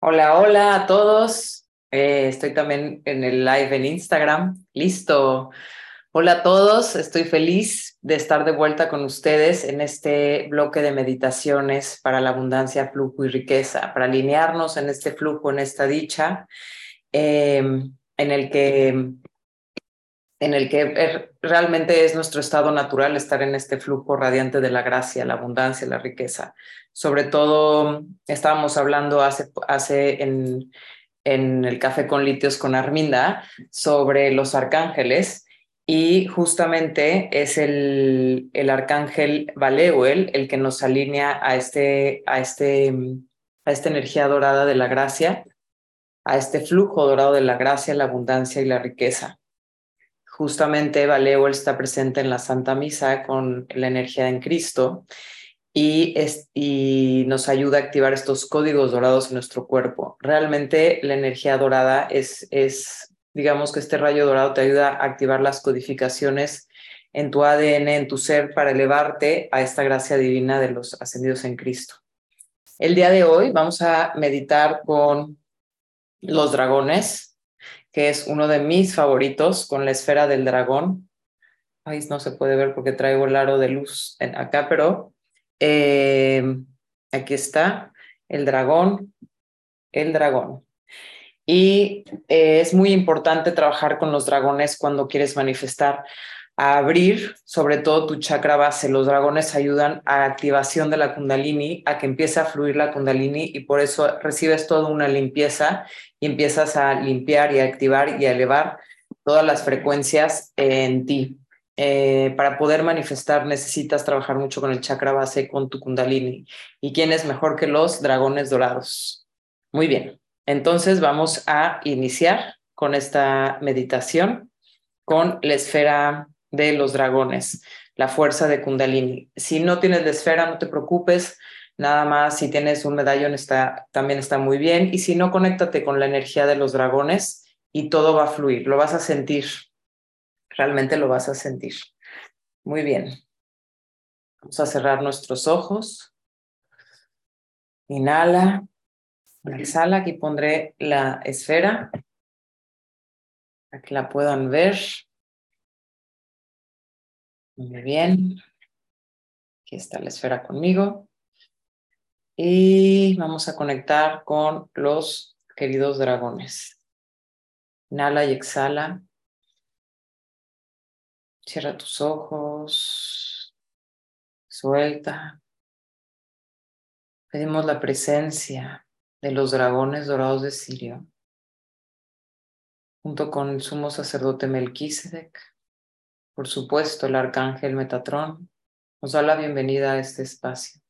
Hola, hola a todos. Eh, estoy también en el live en Instagram. Listo. Hola a todos. Estoy feliz de estar de vuelta con ustedes en este bloque de meditaciones para la abundancia, flujo y riqueza, para alinearnos en este flujo, en esta dicha, eh, en el que en el que realmente es nuestro estado natural estar en este flujo radiante de la gracia, la abundancia, la riqueza. Sobre todo, estábamos hablando hace, hace en, en el café con litios con Arminda sobre los arcángeles y justamente es el, el arcángel Valeuel el que nos alinea a, este, a, este, a esta energía dorada de la gracia, a este flujo dorado de la gracia, la abundancia y la riqueza justamente Valeo está presente en la Santa Misa con la energía en Cristo y, es, y nos ayuda a activar estos códigos dorados en nuestro cuerpo. Realmente la energía dorada es, es, digamos que este rayo dorado te ayuda a activar las codificaciones en tu ADN, en tu ser, para elevarte a esta gracia divina de los ascendidos en Cristo. El día de hoy vamos a meditar con los dragones, que es uno de mis favoritos con la esfera del dragón. Ahí no se puede ver porque traigo el aro de luz en acá, pero eh, aquí está el dragón, el dragón. Y eh, es muy importante trabajar con los dragones cuando quieres manifestar a abrir sobre todo tu chakra base. Los dragones ayudan a activación de la kundalini, a que empiece a fluir la kundalini y por eso recibes toda una limpieza y empiezas a limpiar y a activar y a elevar todas las frecuencias en ti. Eh, para poder manifestar necesitas trabajar mucho con el chakra base, con tu kundalini. ¿Y quién es mejor que los dragones dorados? Muy bien, entonces vamos a iniciar con esta meditación con la esfera de los dragones, la fuerza de Kundalini. Si no tienes la esfera, no te preocupes, nada más si tienes un medallón está, también está muy bien y si no, conéctate con la energía de los dragones y todo va a fluir, lo vas a sentir, realmente lo vas a sentir. Muy bien. Vamos a cerrar nuestros ojos. Inhala, exhala, aquí pondré la esfera para que la puedan ver. Muy bien. Aquí está la esfera conmigo. Y vamos a conectar con los queridos dragones. Inhala y exhala. Cierra tus ojos. Suelta. Pedimos la presencia de los dragones dorados de Sirio, junto con el sumo sacerdote Melquisedec por supuesto, el arcángel Metatrón nos da la bienvenida a este espacio.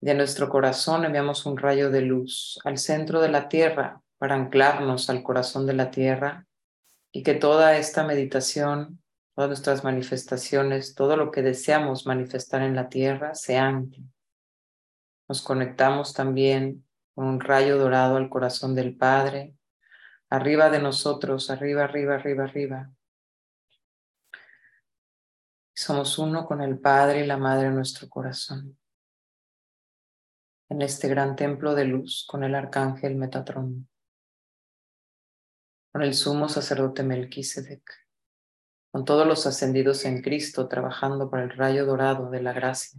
De nuestro corazón enviamos un rayo de luz al centro de la tierra para anclarnos al corazón de la tierra y que toda esta meditación, todas nuestras manifestaciones, todo lo que deseamos manifestar en la tierra se ancle. Nos conectamos también con un rayo dorado al corazón del Padre, arriba de nosotros, arriba, arriba, arriba, arriba, somos uno con el Padre y la Madre en nuestro corazón. En este gran templo de luz con el arcángel Metatrón, con el sumo sacerdote Melquisedec, con todos los ascendidos en Cristo trabajando para el rayo dorado de la gracia,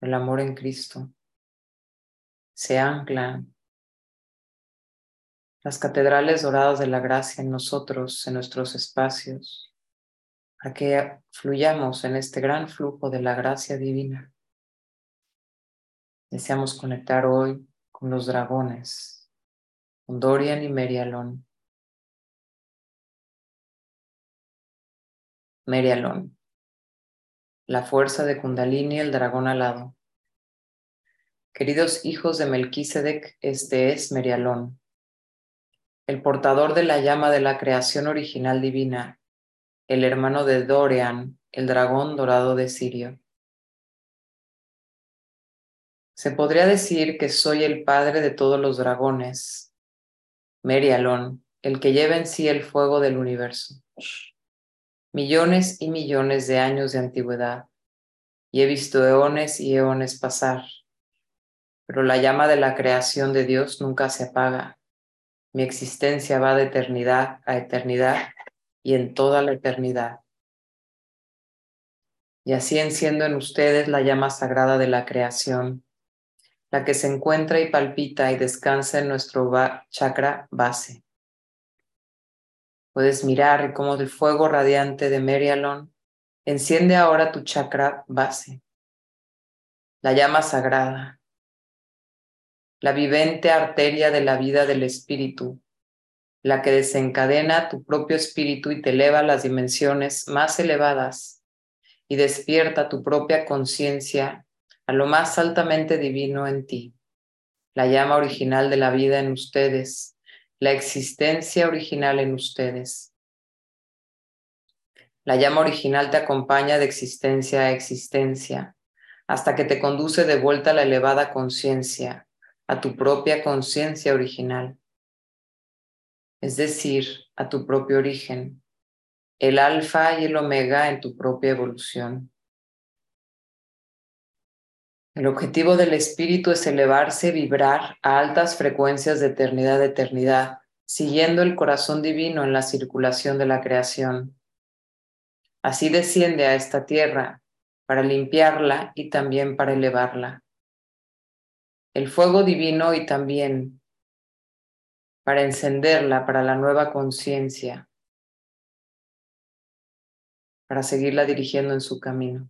el amor en Cristo, se anclan las catedrales doradas de la gracia en nosotros, en nuestros espacios, a que fluyamos en este gran flujo de la gracia divina. Deseamos conectar hoy con los dragones, con Dorian y Merialón. Merialón, la fuerza de Kundalini, el dragón alado. Queridos hijos de Melquisedec, este es Merialón, el portador de la llama de la creación original divina el hermano de Dorian, el dragón dorado de Sirio. Se podría decir que soy el padre de todos los dragones, Merialón, el que lleva en sí el fuego del universo. Millones y millones de años de antigüedad, y he visto eones y eones pasar. pero la llama de la creación de Dios nunca se apaga. Mi existencia va de eternidad a eternidad y en toda la eternidad. Y así enciendo en ustedes la llama sagrada de la creación, la que se encuentra y palpita y descansa en nuestro chakra base. Puedes mirar cómo el fuego radiante de Merialon enciende ahora tu chakra base, la llama sagrada, la vivente arteria de la vida del espíritu, la que desencadena tu propio espíritu y te eleva a las dimensiones más elevadas y despierta tu propia conciencia a lo más altamente divino en ti, la llama original de la vida en ustedes, la existencia original en ustedes. La llama original te acompaña de existencia a existencia, hasta que te conduce de vuelta a la elevada conciencia, a tu propia conciencia original, es decir, a tu propio origen, el alfa y el omega en tu propia evolución. El objetivo del espíritu es elevarse, vibrar a altas frecuencias de eternidad a eternidad, siguiendo el corazón divino en la circulación de la creación. Así desciende a esta tierra para limpiarla y también para elevarla el fuego divino y también para encenderla para la nueva conciencia, para seguirla dirigiendo en su camino.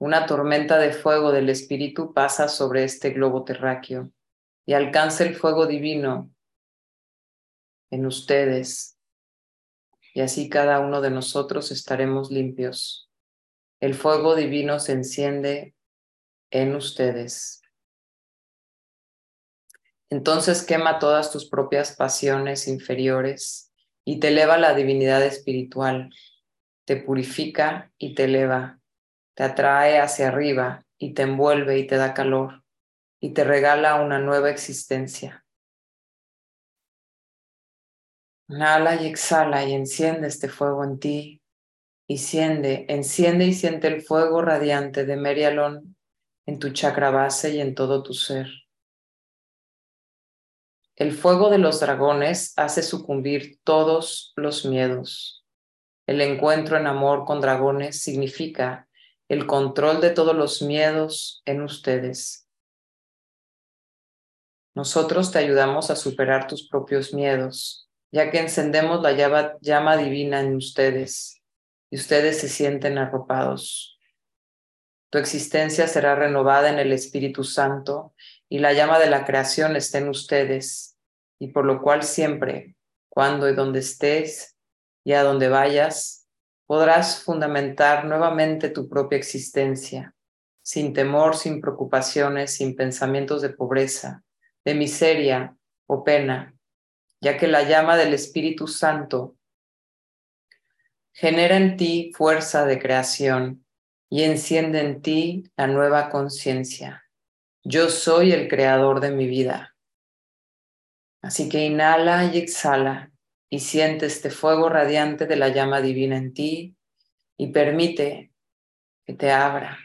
Una tormenta de fuego del Espíritu pasa sobre este globo terráqueo y alcanza el fuego divino en ustedes y así cada uno de nosotros estaremos limpios. El fuego divino se enciende en ustedes. Entonces quema todas tus propias pasiones inferiores y te eleva la divinidad espiritual, te purifica y te eleva, te atrae hacia arriba y te envuelve y te da calor y te regala una nueva existencia. Inhala y exhala y enciende este fuego en ti y enciende, enciende y siente el fuego radiante de Merialón en tu chakra base y en todo tu ser. El fuego de los dragones hace sucumbir todos los miedos. El encuentro en amor con dragones significa el control de todos los miedos en ustedes. Nosotros te ayudamos a superar tus propios miedos, ya que encendemos la llama, divina en ustedes y ustedes se sienten arropados. Tu existencia será renovada en el Espíritu Santo y la llama de la creación está en ustedes, y por lo cual siempre, cuando y donde estés y a donde vayas, podrás fundamentar nuevamente tu propia existencia, sin temor, sin preocupaciones, sin pensamientos de pobreza, de miseria o pena, ya que la llama del Espíritu Santo genera en ti fuerza de creación y enciende en ti la nueva conciencia. Yo soy el creador de mi vida. Así que inhala y exhala y siente este fuego radiante de la llama divina en ti y permite que te abra.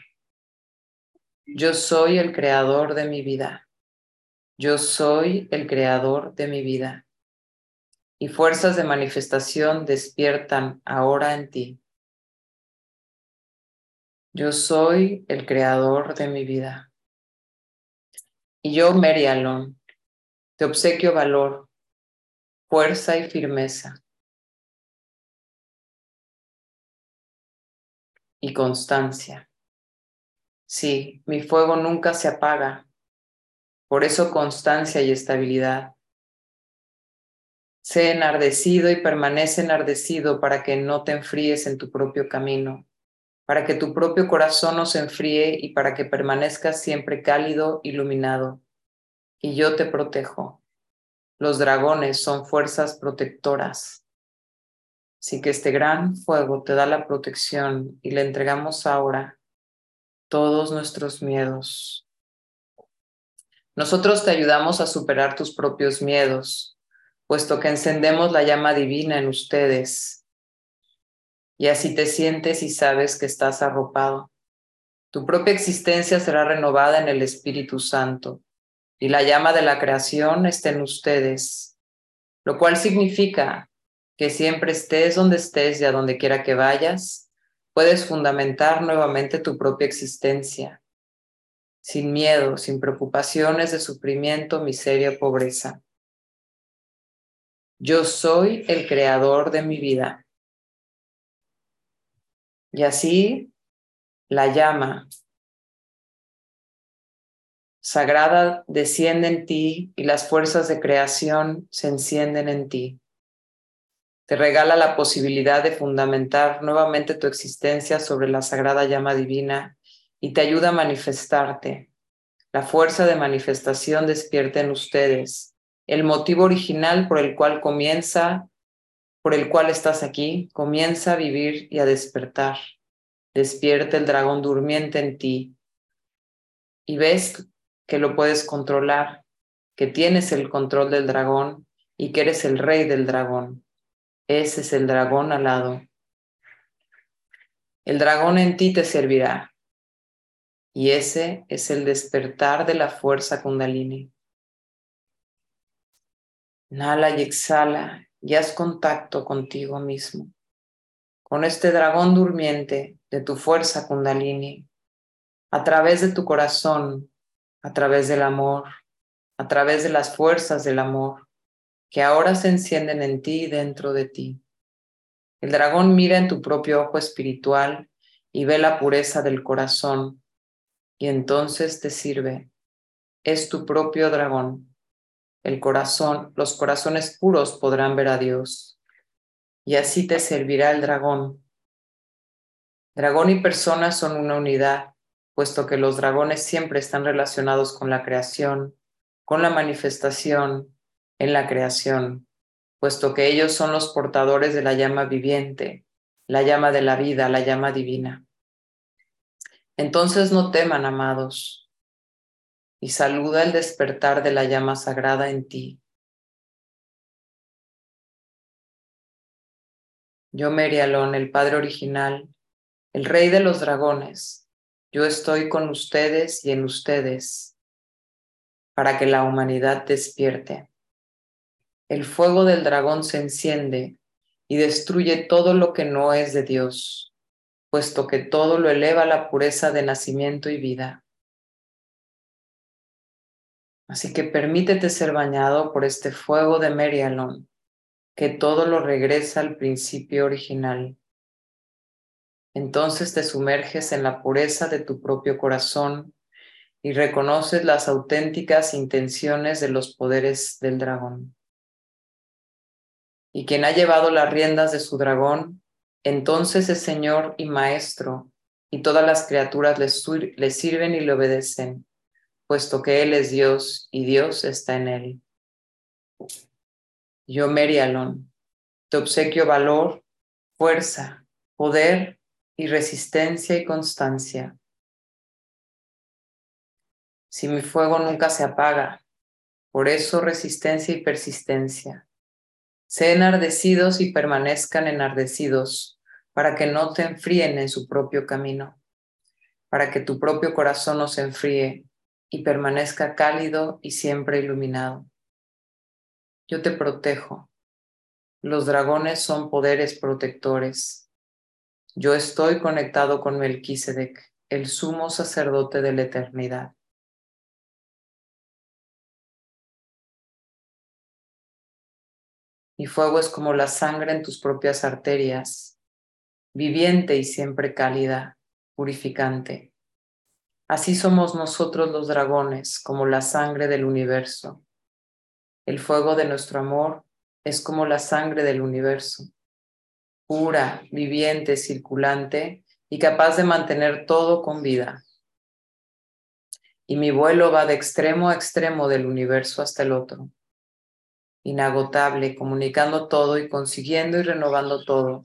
Yo soy el creador de mi vida. Yo soy el creador de mi vida. Y fuerzas de manifestación despiertan ahora en ti. Yo soy el creador de mi vida. Y yo, Mary te obsequio valor, fuerza y firmeza. Y constancia. Sí, mi fuego nunca se apaga. Por eso constancia y estabilidad. Sé enardecido y permanece enardecido para que no te enfríes en tu propio camino para que tu propio corazón no se enfríe y para que permanezcas siempre cálido, iluminado. Y yo te protejo. Los dragones son fuerzas protectoras. Así que este gran fuego te da la protección y le entregamos ahora todos nuestros miedos. Nosotros te ayudamos a superar tus propios miedos, puesto que encendemos la llama divina en ustedes y así te sientes y sabes que estás arropado. Tu propia existencia será renovada en el Espíritu Santo y la llama de la creación está en ustedes, lo cual significa que siempre estés donde estés y a donde quiera que vayas, puedes fundamentar nuevamente tu propia existencia, sin miedo, sin preocupaciones de sufrimiento, miseria o pobreza. Yo soy el creador de mi vida. Y así la llama sagrada desciende en ti y las fuerzas de creación se encienden en ti. Te regala la posibilidad de fundamentar nuevamente tu existencia sobre la sagrada llama divina y te ayuda a manifestarte. La fuerza de manifestación despierta en ustedes el motivo original por el cual comienza, por el cual estás aquí, comienza a vivir y a despertar. Despierta el dragón durmiente en ti y ves que lo puedes controlar, que tienes el control del dragón y que eres el rey del dragón. Ese es el dragón alado. El dragón en ti te servirá. Y ese es el despertar de la fuerza kundalini. Inhala y exhala y haz contacto contigo mismo, con este dragón durmiente de tu fuerza kundalini, a través de tu corazón, a través del amor, a través de las fuerzas del amor, que ahora se encienden en ti y dentro de ti. El dragón mira en tu propio ojo espiritual y ve la pureza del corazón y entonces te sirve. Es tu propio dragón el corazón, los corazones puros podrán ver a Dios. Y así te servirá el dragón. Dragón y persona son una unidad, puesto que los dragones siempre están relacionados con la creación, con la manifestación en la creación, puesto que ellos son los portadores de la llama viviente, la llama de la vida, la llama divina. Entonces no teman, amados, y saluda el despertar de la llama sagrada en ti. Yo, Merialón, el Padre original, el Rey de los dragones, yo estoy con ustedes y en ustedes para que la humanidad despierte. El fuego del dragón se enciende y destruye todo lo que no es de Dios, puesto que todo lo eleva a la pureza de nacimiento y vida. Así que permítete ser bañado por este fuego de Merialon, que todo lo regresa al principio original. Entonces te sumerges en la pureza de tu propio corazón y reconoces las auténticas intenciones de los poderes del dragón. Y quien ha llevado las riendas de su dragón, entonces es Señor y Maestro, y todas las criaturas le, sirven y le obedecen puesto que Él es Dios y Dios está en Él. Yo, Merialón, te obsequio valor, fuerza, poder y resistencia y constancia. Si mi fuego nunca se apaga, por eso resistencia y persistencia. Sé enardecidos y permanezcan enardecidos para que no te enfríen en su propio camino, para que tu propio corazón no se enfríe y permanezca cálido y siempre iluminado. Yo te protejo. Los dragones son poderes protectores. Yo estoy conectado con Melquisedec, el sumo sacerdote de la eternidad. Mi fuego es como la sangre en tus propias arterias, viviente y siempre cálida, purificante. Así somos nosotros los dragones, como la sangre del universo. El fuego de nuestro amor es como la sangre del universo, pura, viviente, circulante y capaz de mantener todo con vida. Y mi vuelo va de extremo a extremo del universo hasta el otro, inagotable, comunicando todo y consiguiendo y renovando todo,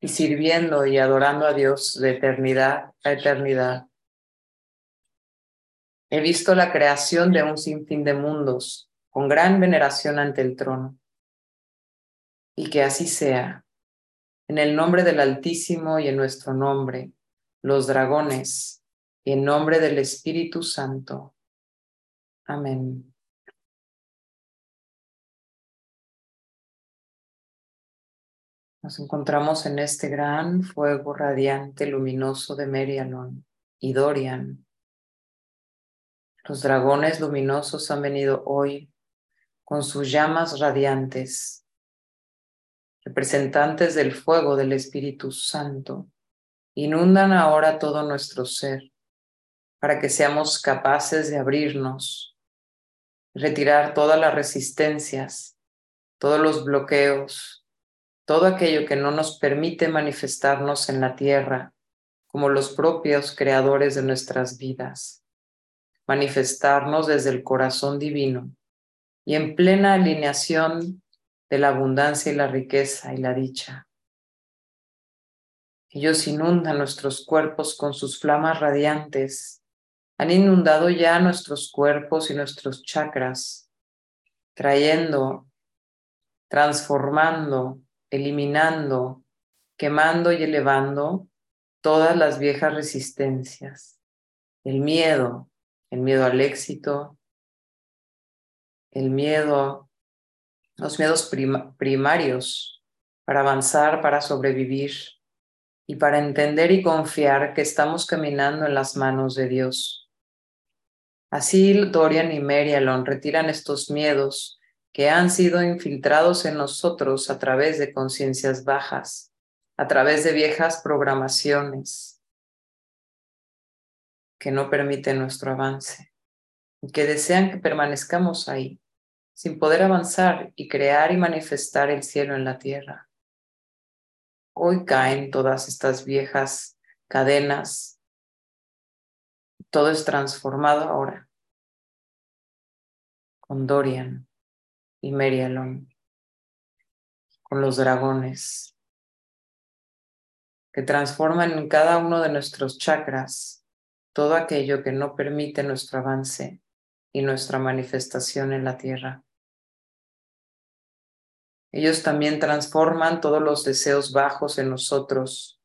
y sirviendo y adorando a Dios de eternidad a eternidad He visto la creación de un sinfín de mundos con gran veneración ante el trono. Y que así sea. En el nombre del Altísimo y en nuestro nombre, los dragones, y en nombre del Espíritu Santo. Amén. Nos encontramos en este gran fuego radiante luminoso de Merialon y Dorian. Los dragones luminosos han venido hoy con sus llamas radiantes, representantes del fuego del Espíritu Santo, inundan ahora todo nuestro ser para que seamos capaces de abrirnos, retirar todas las resistencias, todos los bloqueos, todo aquello que no nos permite manifestarnos en la tierra como los propios creadores de nuestras vidas, manifestarnos desde el corazón divino y en plena alineación de la abundancia y la riqueza y la dicha. Ellos inundan nuestros cuerpos con sus flamas radiantes han inundado ya nuestros cuerpos y nuestros chakras, trayendo, transformando, eliminando, quemando y elevando todas las viejas resistencias, el miedo, el miedo al éxito, el miedo, los miedos primarios para avanzar, para sobrevivir y para entender y confiar que estamos caminando en las manos de Dios. Así Dorian y Merialon retiran estos miedos que han sido infiltrados en nosotros a través de conciencias bajas, a través de viejas programaciones que no permiten nuestro avance y que desean que permanezcamos ahí, sin poder avanzar y crear y manifestar el cielo en la tierra. Hoy caen todas estas viejas cadenas todo es transformado ahora con Dorian y Merialon, con los dragones, que transforman en cada uno de nuestros chakras todo aquello que no permite nuestro avance y nuestra manifestación en la tierra. Ellos también transforman todos los deseos bajos en nosotros,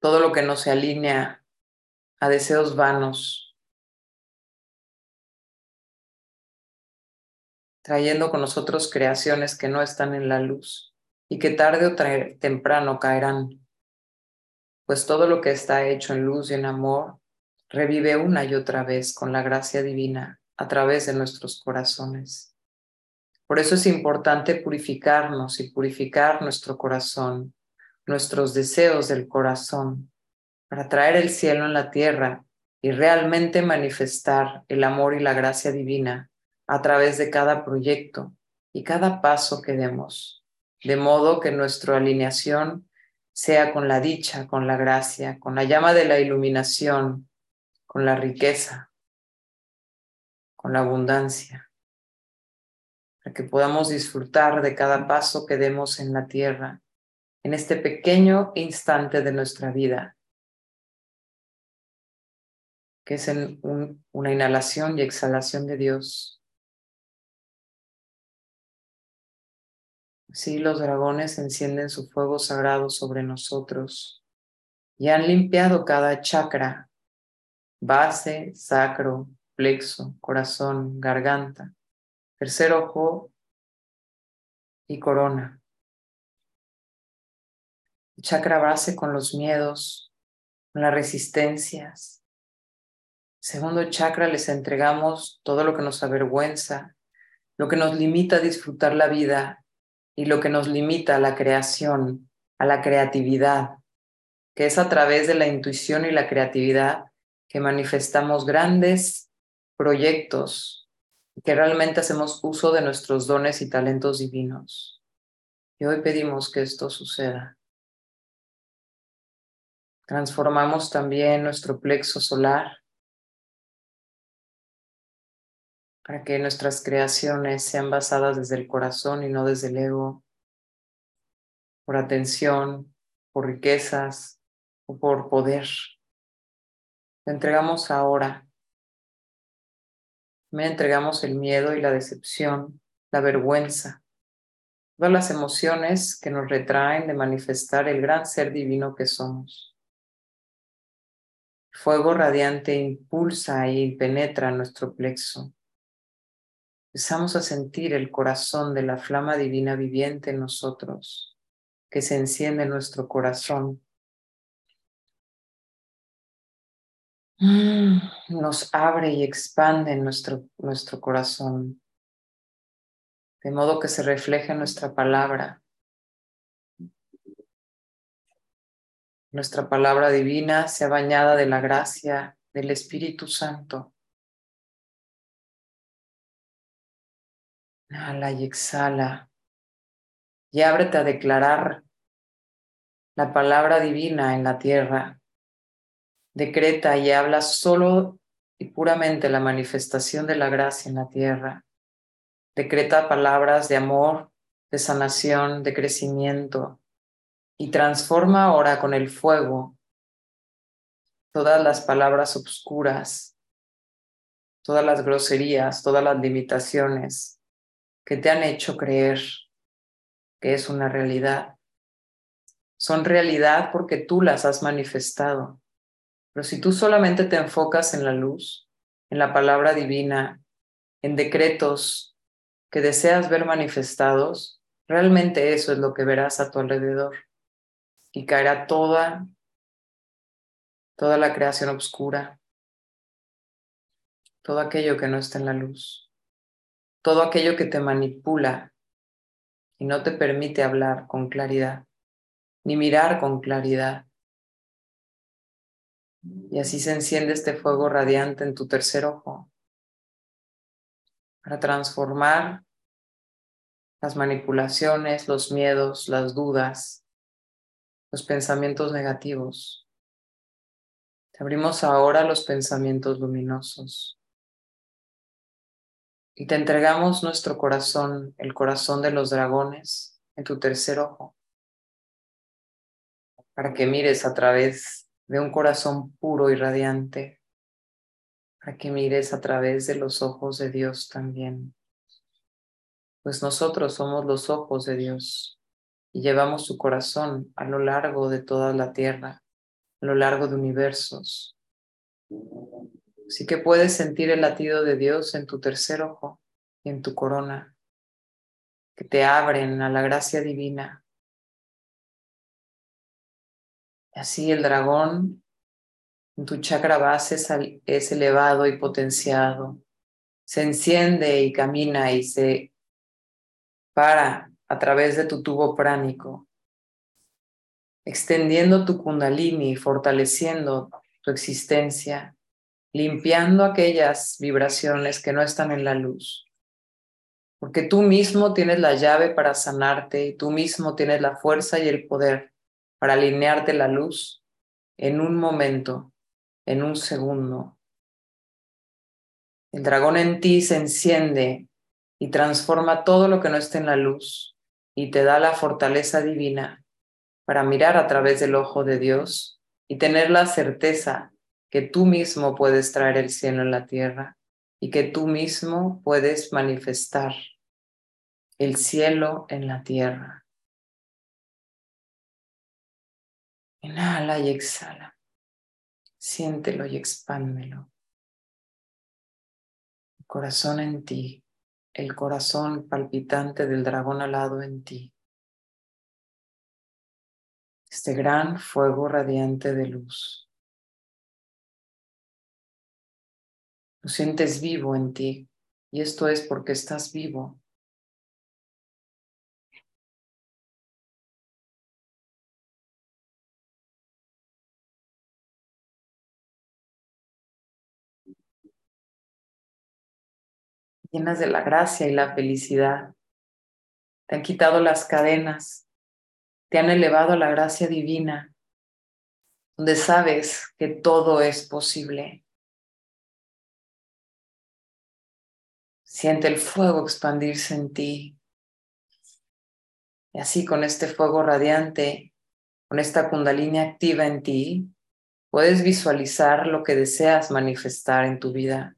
todo lo que no se alinea a deseos vanos, trayendo con nosotros creaciones que no están en la luz y que tarde o temprano caerán, pues todo lo que está hecho en luz y en amor revive una y otra vez con la gracia divina a través de nuestros corazones. Por eso es importante purificarnos y purificar nuestro corazón, nuestros deseos del corazón, para traer el cielo en la tierra y realmente manifestar el amor y la gracia divina a través de cada proyecto y cada paso que demos, de modo que nuestra alineación sea con la dicha, con la gracia, con la llama de la iluminación, con la riqueza, con la abundancia, que podamos disfrutar de cada paso que demos en la tierra, en este pequeño instante de nuestra vida que es en una inhalación y exhalación de Dios. Así los dragones encienden su fuego sagrado sobre nosotros y han limpiado cada chakra, base, sacro, plexo, corazón, garganta, tercer ojo y corona. chakra base con los miedos, con las resistencias, Segundo chakra les entregamos todo lo que nos avergüenza, lo que nos limita a disfrutar la vida y lo que nos limita a la creación, a la creatividad, que es a través de la intuición y la creatividad que manifestamos grandes proyectos, que realmente hacemos uso de nuestros dones y talentos divinos. Y hoy pedimos que esto suceda. Transformamos también nuestro plexo solar para que nuestras creaciones sean basadas desde el corazón y no desde el ego, por atención, por riquezas o por poder. Te entregamos ahora. Me entregamos el miedo y la decepción, la vergüenza, todas las emociones que nos retraen de manifestar el gran ser divino que somos. fuego radiante impulsa y penetra nuestro plexo. Empezamos a sentir el corazón de la flama divina viviente en nosotros, que se enciende en nuestro corazón. Nos abre y expande nuestro, nuestro corazón, de modo que se refleje nuestra palabra. Nuestra palabra divina sea bañada de la gracia del Espíritu Santo. Inhala y exhala. Y ábrete a declarar la palabra divina en la tierra. Decreta y habla solo y puramente la manifestación de la gracia en la tierra. Decreta palabras de amor, de sanación, de crecimiento. Y transforma ahora con el fuego todas las palabras obscuras, todas las groserías, todas las limitaciones, que te han hecho creer que es una realidad. Son realidad porque tú las has manifestado. Pero si tú solamente te enfocas en la luz, en la palabra divina, en decretos que deseas ver manifestados, realmente eso es lo que verás a tu alrededor. Y caerá toda, toda la creación oscura, todo aquello que no está en la luz todo aquello que te manipula y no te permite hablar con claridad, ni mirar con claridad. Y así se enciende este fuego radiante en tu tercer ojo para transformar las manipulaciones, los miedos, las dudas, los pensamientos negativos. Te abrimos ahora los pensamientos luminosos y te entregamos nuestro corazón, el corazón de los dragones, en tu tercer ojo, para que mires a través de un corazón puro y radiante, para que mires a través de los ojos de Dios también. Pues nosotros somos los ojos de Dios y llevamos su corazón a lo largo de toda la tierra, a lo largo de universos. Así que puedes sentir el latido de Dios en tu tercer ojo y en tu corona, que te abren a la gracia divina. Así el dragón en tu chakra base es elevado y potenciado, se enciende y camina y se para a través de tu tubo pránico, extendiendo tu kundalini, fortaleciendo tu existencia limpiando aquellas vibraciones que no están en la luz. Porque tú mismo tienes la llave para sanarte y tú mismo tienes la fuerza y el poder para alinearte la luz en un momento, en un segundo. El dragón en ti se enciende y transforma todo lo que no está en la luz y te da la fortaleza divina para mirar a través del ojo de Dios y tener la certeza que tú mismo puedes traer el cielo en la tierra y que tú mismo puedes manifestar el cielo en la tierra. Inhala y exhala. Siéntelo y expándelo. El corazón en ti, el corazón palpitante del dragón alado en ti. Este gran fuego radiante de luz. Lo sientes vivo en ti y esto es porque estás vivo. Llenas de la gracia y la felicidad. Te han quitado las cadenas, te han elevado a la gracia divina, donde sabes que todo es posible. Siente el fuego expandirse en ti. Y así con este fuego radiante, con esta kundalini activa en ti, puedes visualizar lo que deseas manifestar en tu vida.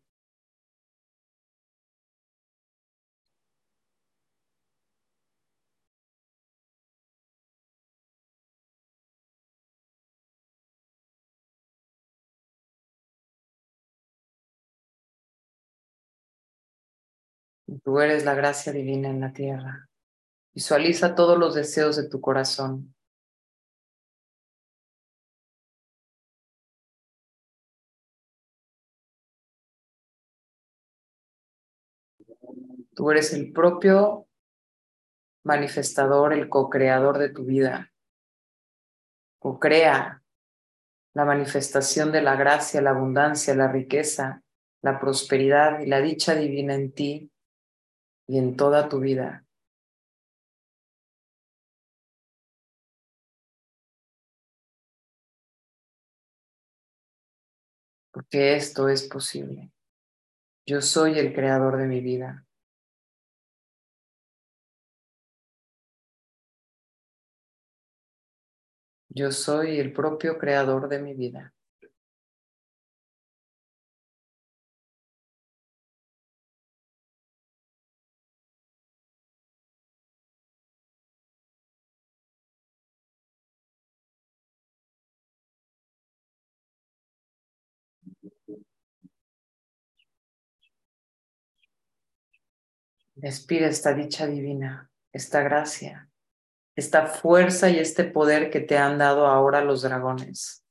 Tú eres la gracia divina en la tierra. Visualiza todos los deseos de tu corazón. Tú eres el propio manifestador, el co-creador de tu vida. Co-crea la manifestación de la gracia, la abundancia, la riqueza, la prosperidad y la dicha divina en ti y en toda tu vida. Porque esto es posible. Yo soy el creador de mi vida. Yo soy el propio creador de mi vida. Respira esta dicha divina, esta gracia, esta fuerza y este poder que te han dado ahora los dragones.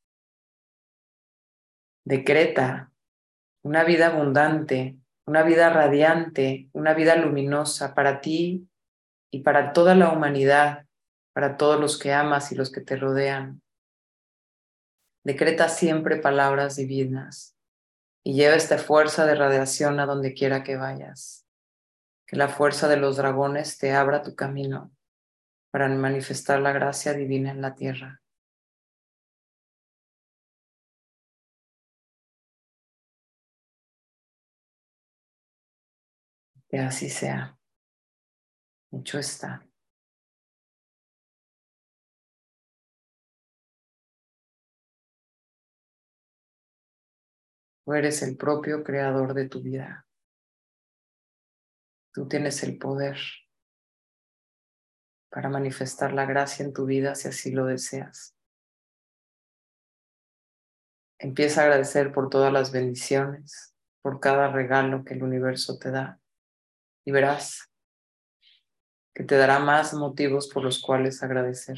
Decreta una vida abundante, una vida radiante, una vida luminosa para ti y para toda la humanidad, para todos los que amas y los que te rodean. Decreta siempre palabras divinas y lleva esta fuerza de radiación a donde quiera que vayas. Que la fuerza de los dragones te abra tu camino para manifestar la gracia divina en la tierra. Que así sea. Hecho está. Tú eres el propio creador de tu vida. Tú tienes el poder para manifestar la gracia en tu vida si así lo deseas. Empieza a agradecer por todas las bendiciones, por cada regalo que el universo te da y verás que te dará más motivos por los cuales agradecer.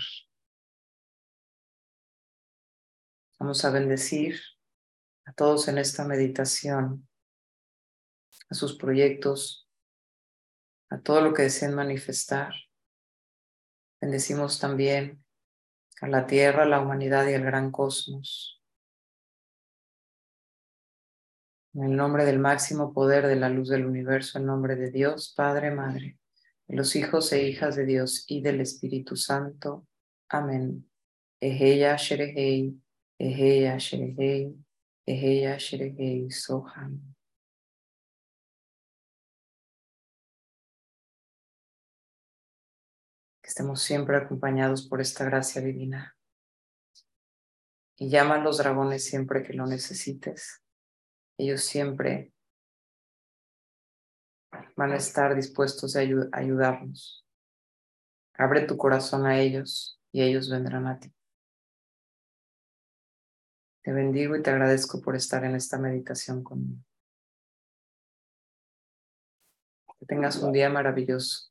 Vamos a bendecir a todos en esta meditación, a sus proyectos, a todo lo que deseen manifestar. Bendecimos también a la tierra, a la humanidad y al gran cosmos. En el nombre del máximo poder de la luz del universo, en nombre de Dios, Padre, Madre, de los hijos e hijas de Dios y del Espíritu Santo. Amén. Eheya Sherehei, Eheya Sherehei, Eheya Sherehei Soham. Estemos siempre acompañados por esta gracia divina. Y llama a los dragones siempre que lo necesites. Ellos siempre van a estar dispuestos a ayudarnos. Abre tu corazón a ellos y ellos vendrán a ti. Te bendigo y te agradezco por estar en esta meditación conmigo. Que tengas un día maravilloso.